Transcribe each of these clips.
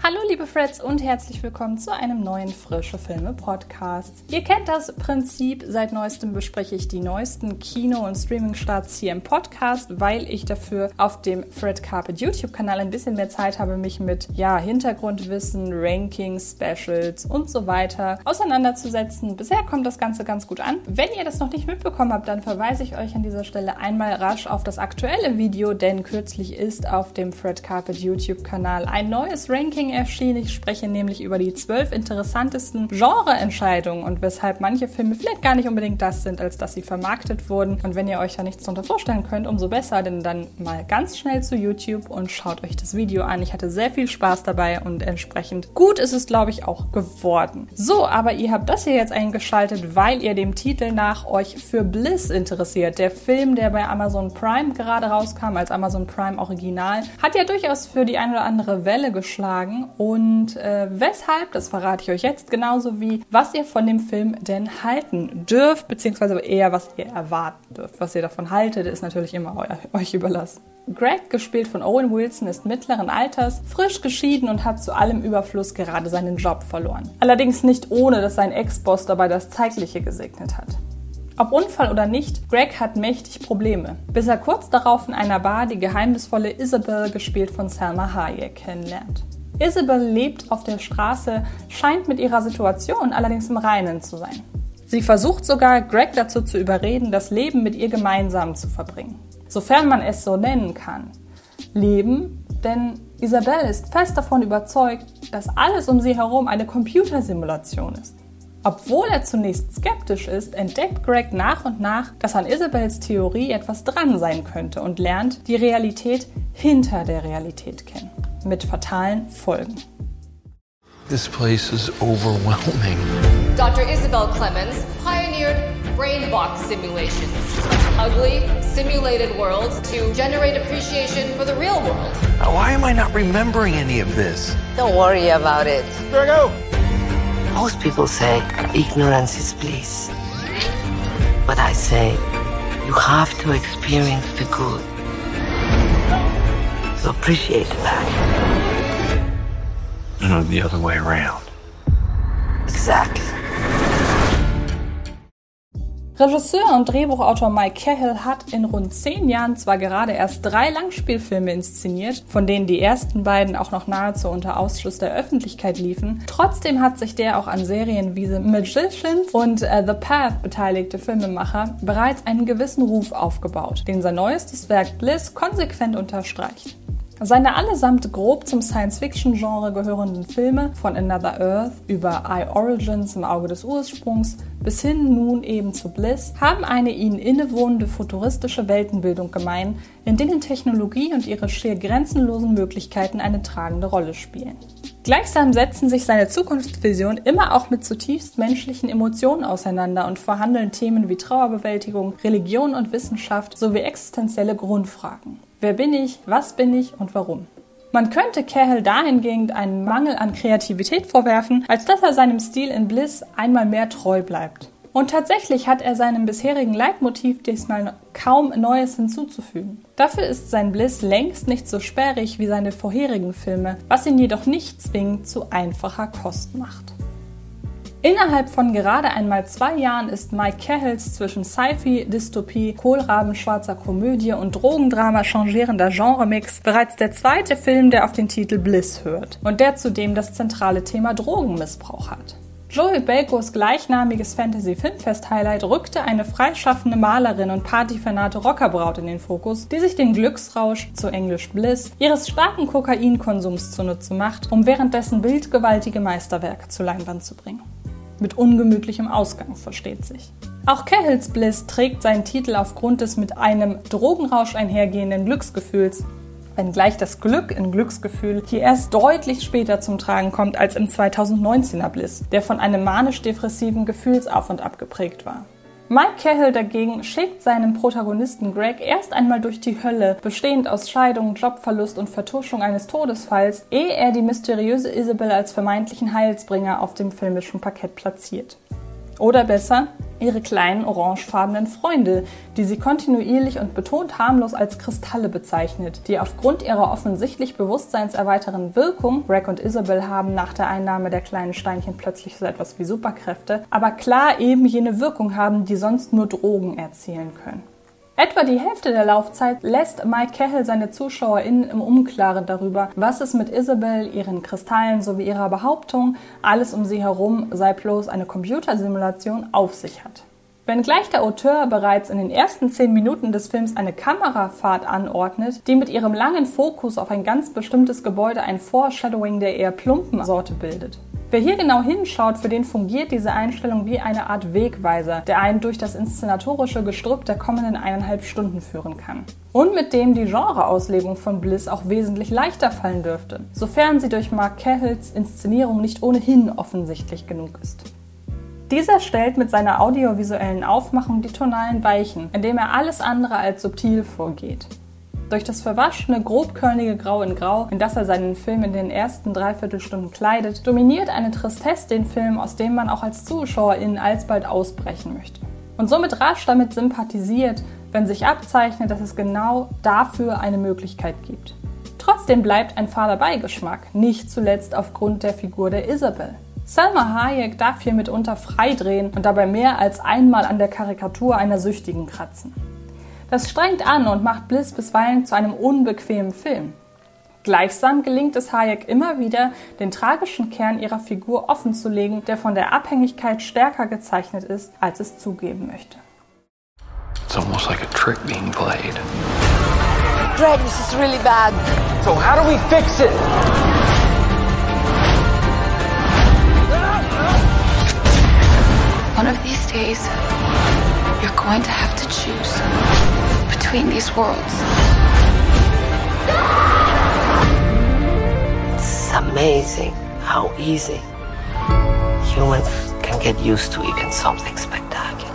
Hallo liebe Freds und herzlich willkommen zu einem neuen Frische Filme Podcast. Ihr kennt das Prinzip, seit neuestem bespreche ich die neuesten Kino- und Streaming-Starts hier im Podcast, weil ich dafür auf dem Fred Carpet YouTube-Kanal ein bisschen mehr Zeit habe, mich mit ja, Hintergrundwissen, Rankings, Specials und so weiter auseinanderzusetzen. Bisher kommt das Ganze ganz gut an. Wenn ihr das noch nicht mitbekommen habt, dann verweise ich euch an dieser Stelle einmal rasch auf das aktuelle Video, denn kürzlich ist auf dem Fred Carpet YouTube-Kanal ein neues Ranking Ranking erschien. Ich spreche nämlich über die zwölf interessantesten Genreentscheidungen und weshalb manche Filme vielleicht gar nicht unbedingt das sind, als dass sie vermarktet wurden. Und wenn ihr euch da nichts darunter vorstellen könnt, umso besser, denn dann mal ganz schnell zu YouTube und schaut euch das Video an. Ich hatte sehr viel Spaß dabei und entsprechend gut ist es, glaube ich, auch geworden. So, aber ihr habt das hier jetzt eingeschaltet, weil ihr dem Titel nach euch für Bliss interessiert. Der Film, der bei Amazon Prime gerade rauskam, als Amazon Prime Original, hat ja durchaus für die eine oder andere Welle geschlagen und äh, weshalb, das verrate ich euch jetzt, genauso wie was ihr von dem Film denn halten dürft, beziehungsweise eher was ihr erwarten dürft. Was ihr davon haltet, ist natürlich immer eu euch überlassen. Greg, gespielt von Owen Wilson, ist mittleren Alters, frisch geschieden und hat zu allem Überfluss gerade seinen Job verloren. Allerdings nicht ohne, dass sein Ex-Boss dabei das Zeitliche gesegnet hat. Ob Unfall oder nicht, Greg hat mächtig Probleme, bis er kurz darauf in einer Bar die geheimnisvolle Isabel, gespielt von Selma Hayek, kennenlernt. Isabel lebt auf der Straße, scheint mit ihrer Situation allerdings im Reinen zu sein. Sie versucht sogar, Greg dazu zu überreden, das Leben mit ihr gemeinsam zu verbringen. Sofern man es so nennen kann. Leben, denn Isabel ist fest davon überzeugt, dass alles um sie herum eine Computersimulation ist. Obwohl er zunächst skeptisch ist, entdeckt Greg nach und nach, dass an Isabels Theorie etwas dran sein könnte und lernt die Realität hinter der Realität kennen. Mit fatalen Folgen. This place is overwhelming. Dr. Isabel Clemens pioneered brain box simulations, ugly, simulated worlds to generate appreciation for the real world. Why am I not remembering any of this? Don't worry about it. go. Most people say ignorance is bliss. But I say you have to experience the good to appreciate that. No, the other way around. Exactly. Regisseur und Drehbuchautor Mike Cahill hat in rund zehn Jahren zwar gerade erst drei Langspielfilme inszeniert, von denen die ersten beiden auch noch nahezu unter Ausschluss der Öffentlichkeit liefen. Trotzdem hat sich der auch an Serien wie The Magicians und uh, The Path beteiligte Filmemacher bereits einen gewissen Ruf aufgebaut, den sein neuestes Werk Bliss konsequent unterstreicht. Seine allesamt grob zum Science-Fiction-Genre gehörenden Filme von Another Earth über Eye Origins im Auge des Ursprungs bis hin nun eben zu Bliss haben eine ihnen innewohnende futuristische Weltenbildung gemein, in denen Technologie und ihre schier grenzenlosen Möglichkeiten eine tragende Rolle spielen. Gleichsam setzen sich seine Zukunftsvisionen immer auch mit zutiefst menschlichen Emotionen auseinander und verhandeln Themen wie Trauerbewältigung, Religion und Wissenschaft sowie existenzielle Grundfragen. Wer bin ich, was bin ich und warum? Man könnte Cahill dahingehend einen Mangel an Kreativität vorwerfen, als dass er seinem Stil in Bliss einmal mehr treu bleibt. Und tatsächlich hat er seinem bisherigen Leitmotiv diesmal kaum Neues hinzuzufügen. Dafür ist sein Bliss längst nicht so sperrig wie seine vorherigen Filme, was ihn jedoch nicht zwingend zu einfacher Kost macht. Innerhalb von gerade einmal zwei Jahren ist Mike Cahills zwischen Sci-Fi, Dystopie, kohlrabenschwarzer Komödie und Drogendrama changierender Genremix bereits der zweite Film, der auf den Titel Bliss hört und der zudem das zentrale Thema Drogenmissbrauch hat. Joey Bakos gleichnamiges Fantasy-Filmfest-Highlight rückte eine freischaffende Malerin und partyfanate Rockerbraut in den Fokus, die sich den Glücksrausch, zu Englisch Bliss, ihres starken Kokainkonsums zunutze macht, um währenddessen bildgewaltige Meisterwerke zur Leinwand zu bringen. Mit ungemütlichem Ausgang, versteht sich. Auch Cahills Bliss trägt seinen Titel aufgrund des mit einem Drogenrausch einhergehenden Glücksgefühls, wenngleich das Glück in Glücksgefühl hier erst deutlich später zum Tragen kommt als im 2019er Bliss, der von einem manisch-depressiven Gefühlsauf und ab geprägt war. Mike Cahill dagegen schickt seinem Protagonisten Greg erst einmal durch die Hölle, bestehend aus Scheidung, Jobverlust und Vertuschung eines Todesfalls, ehe er die mysteriöse Isabel als vermeintlichen Heilsbringer auf dem filmischen Parkett platziert. Oder besser, ihre kleinen orangefarbenen Freunde, die sie kontinuierlich und betont harmlos als Kristalle bezeichnet, die aufgrund ihrer offensichtlich bewusstseinserweiternden Wirkung, Greg und Isabel haben nach der Einnahme der kleinen Steinchen plötzlich so etwas wie Superkräfte, aber klar eben jene Wirkung haben, die sonst nur Drogen erzielen können. Etwa die Hälfte der Laufzeit lässt Mike Cahill seine ZuschauerInnen im Unklaren darüber, was es mit Isabel, ihren Kristallen sowie ihrer Behauptung, alles um sie herum sei bloß eine Computersimulation, auf sich hat. Wenngleich der Auteur bereits in den ersten zehn Minuten des Films eine Kamerafahrt anordnet, die mit ihrem langen Fokus auf ein ganz bestimmtes Gebäude ein Foreshadowing der eher plumpen Sorte bildet. Wer hier genau hinschaut, für den fungiert diese Einstellung wie eine Art Wegweiser, der einen durch das inszenatorische Gestrüpp der kommenden eineinhalb Stunden führen kann. Und mit dem die Genreauslegung von Bliss auch wesentlich leichter fallen dürfte, sofern sie durch Mark Cahills Inszenierung nicht ohnehin offensichtlich genug ist. Dieser stellt mit seiner audiovisuellen Aufmachung die tonalen Weichen, indem er alles andere als subtil vorgeht. Durch das verwaschene, grobkörnige Grau in Grau, in das er seinen Film in den ersten Dreiviertelstunden kleidet, dominiert eine Tristesse den Film, aus dem man auch als Zuschauerin alsbald ausbrechen möchte. Und somit rasch damit sympathisiert, wenn sich abzeichnet, dass es genau dafür eine Möglichkeit gibt. Trotzdem bleibt ein fader Beigeschmack, nicht zuletzt aufgrund der Figur der Isabel. Selma Hayek darf hier mitunter freidrehen und dabei mehr als einmal an der Karikatur einer Süchtigen kratzen. Das strengt an und macht Bliss bisweilen zu einem unbequemen Film. Gleichsam gelingt es Hayek immer wieder, den tragischen Kern ihrer Figur offenzulegen, der von der Abhängigkeit stärker gezeichnet ist, als es zugeben möchte. It's almost like a trick being played. Greg, this is really bad. So how do we fix it? One of these days, you're going to have to choose between these worlds. It's amazing how easy humans can get used to even something spectacular.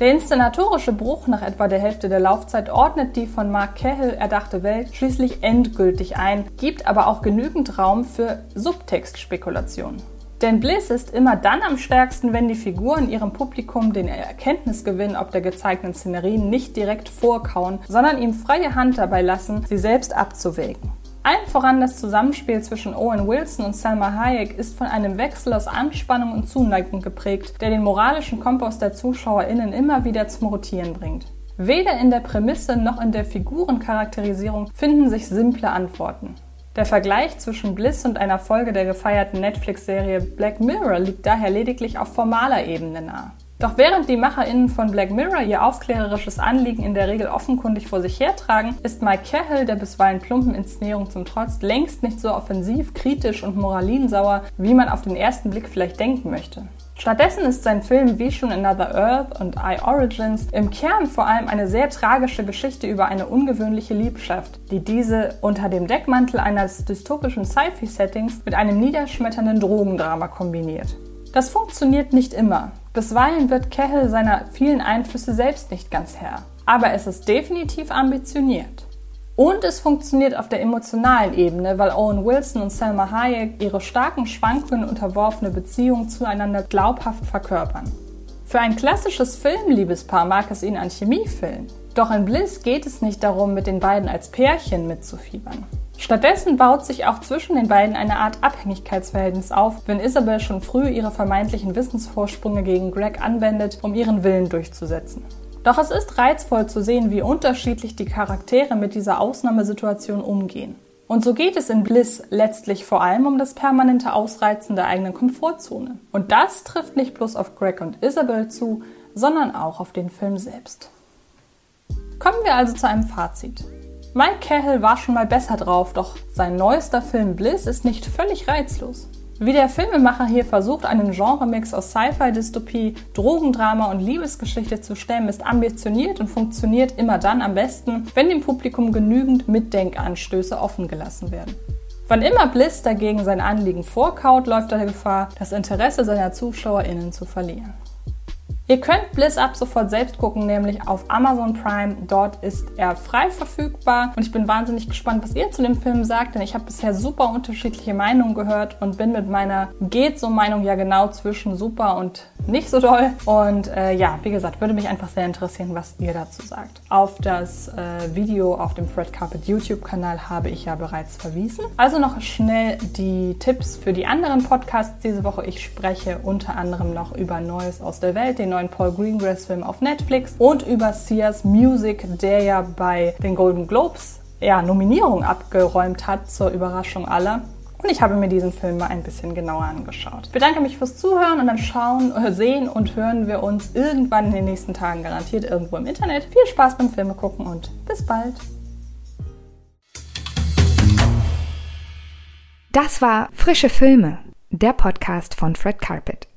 Der inszenatorische Bruch nach etwa der Hälfte der Laufzeit ordnet die von Mark Cahill erdachte Welt schließlich endgültig ein, gibt aber auch genügend Raum für Subtextspekulationen. Denn Bliss ist immer dann am stärksten, wenn die Figuren ihrem Publikum den Erkenntnisgewinn ob der gezeigten Szenerien nicht direkt vorkauen, sondern ihm freie Hand dabei lassen, sie selbst abzuwägen. Allen voran das Zusammenspiel zwischen Owen Wilson und Selma Hayek ist von einem Wechsel aus Anspannung und Zuneigung geprägt, der den moralischen Kompass der ZuschauerInnen immer wieder zum Rotieren bringt. Weder in der Prämisse noch in der Figurencharakterisierung finden sich simple Antworten. Der Vergleich zwischen Bliss und einer Folge der gefeierten Netflix-Serie Black Mirror liegt daher lediglich auf formaler Ebene nahe. Doch während die MacherInnen von Black Mirror ihr aufklärerisches Anliegen in der Regel offenkundig vor sich hertragen, ist Mike Cahill der bisweilen plumpen Inszenierung zum Trotz längst nicht so offensiv, kritisch und moralinsauer, wie man auf den ersten Blick vielleicht denken möchte. Stattdessen ist sein Film wie schon Another Earth und I Origins im Kern vor allem eine sehr tragische Geschichte über eine ungewöhnliche Liebschaft, die diese unter dem Deckmantel eines dystopischen Sci-Fi-Settings mit einem niederschmetternden Drogendrama kombiniert. Das funktioniert nicht immer. Bisweilen wird Cahill seiner vielen Einflüsse selbst nicht ganz Herr. Aber es ist definitiv ambitioniert. Und es funktioniert auf der emotionalen Ebene, weil Owen Wilson und Selma Hayek ihre starken Schwankungen unterworfene Beziehung zueinander glaubhaft verkörpern. Für ein klassisches Filmliebespaar mag es ihnen an Chemie fehlen. Doch in Bliss geht es nicht darum, mit den beiden als Pärchen mitzufiebern. Stattdessen baut sich auch zwischen den beiden eine Art Abhängigkeitsverhältnis auf, wenn Isabel schon früh ihre vermeintlichen Wissensvorsprünge gegen Greg anwendet, um ihren Willen durchzusetzen. Doch es ist reizvoll zu sehen, wie unterschiedlich die Charaktere mit dieser Ausnahmesituation umgehen. Und so geht es in Bliss letztlich vor allem um das permanente Ausreizen der eigenen Komfortzone. Und das trifft nicht bloß auf Greg und Isabel zu, sondern auch auf den Film selbst. Kommen wir also zu einem Fazit. Mike Cahill war schon mal besser drauf, doch sein neuester Film Bliss ist nicht völlig reizlos. Wie der Filmemacher hier versucht, einen Genremix aus Sci-Fi-Dystopie, Drogendrama und Liebesgeschichte zu stemmen, ist ambitioniert und funktioniert immer dann am besten, wenn dem Publikum genügend Mitdenkanstöße offen gelassen werden. Wann immer Bliss dagegen sein Anliegen vorkaut, läuft er Gefahr, das Interesse seiner ZuschauerInnen zu verlieren. Ihr könnt Bliss ab sofort selbst gucken, nämlich auf Amazon Prime. Dort ist er frei verfügbar und ich bin wahnsinnig gespannt, was ihr zu dem Film sagt, denn ich habe bisher super unterschiedliche Meinungen gehört und bin mit meiner geht so Meinung ja genau zwischen super und nicht so doll. Und äh, ja, wie gesagt, würde mich einfach sehr interessieren, was ihr dazu sagt. Auf das äh, Video auf dem Fred Carpet YouTube-Kanal habe ich ja bereits verwiesen. Also noch schnell die Tipps für die anderen Podcasts diese Woche. Ich spreche unter anderem noch über Neues aus der Welt, den neuen Paul Greengrass-Film auf Netflix und über Sia's Music, der ja bei den Golden Globes ja, Nominierung abgeräumt hat, zur Überraschung aller. Und ich habe mir diesen Film mal ein bisschen genauer angeschaut. Ich bedanke mich fürs Zuhören und dann schauen, äh, sehen und hören wir uns irgendwann in den nächsten Tagen garantiert irgendwo im Internet. Viel Spaß beim Filme gucken und bis bald. Das war Frische Filme, der Podcast von Fred Carpet.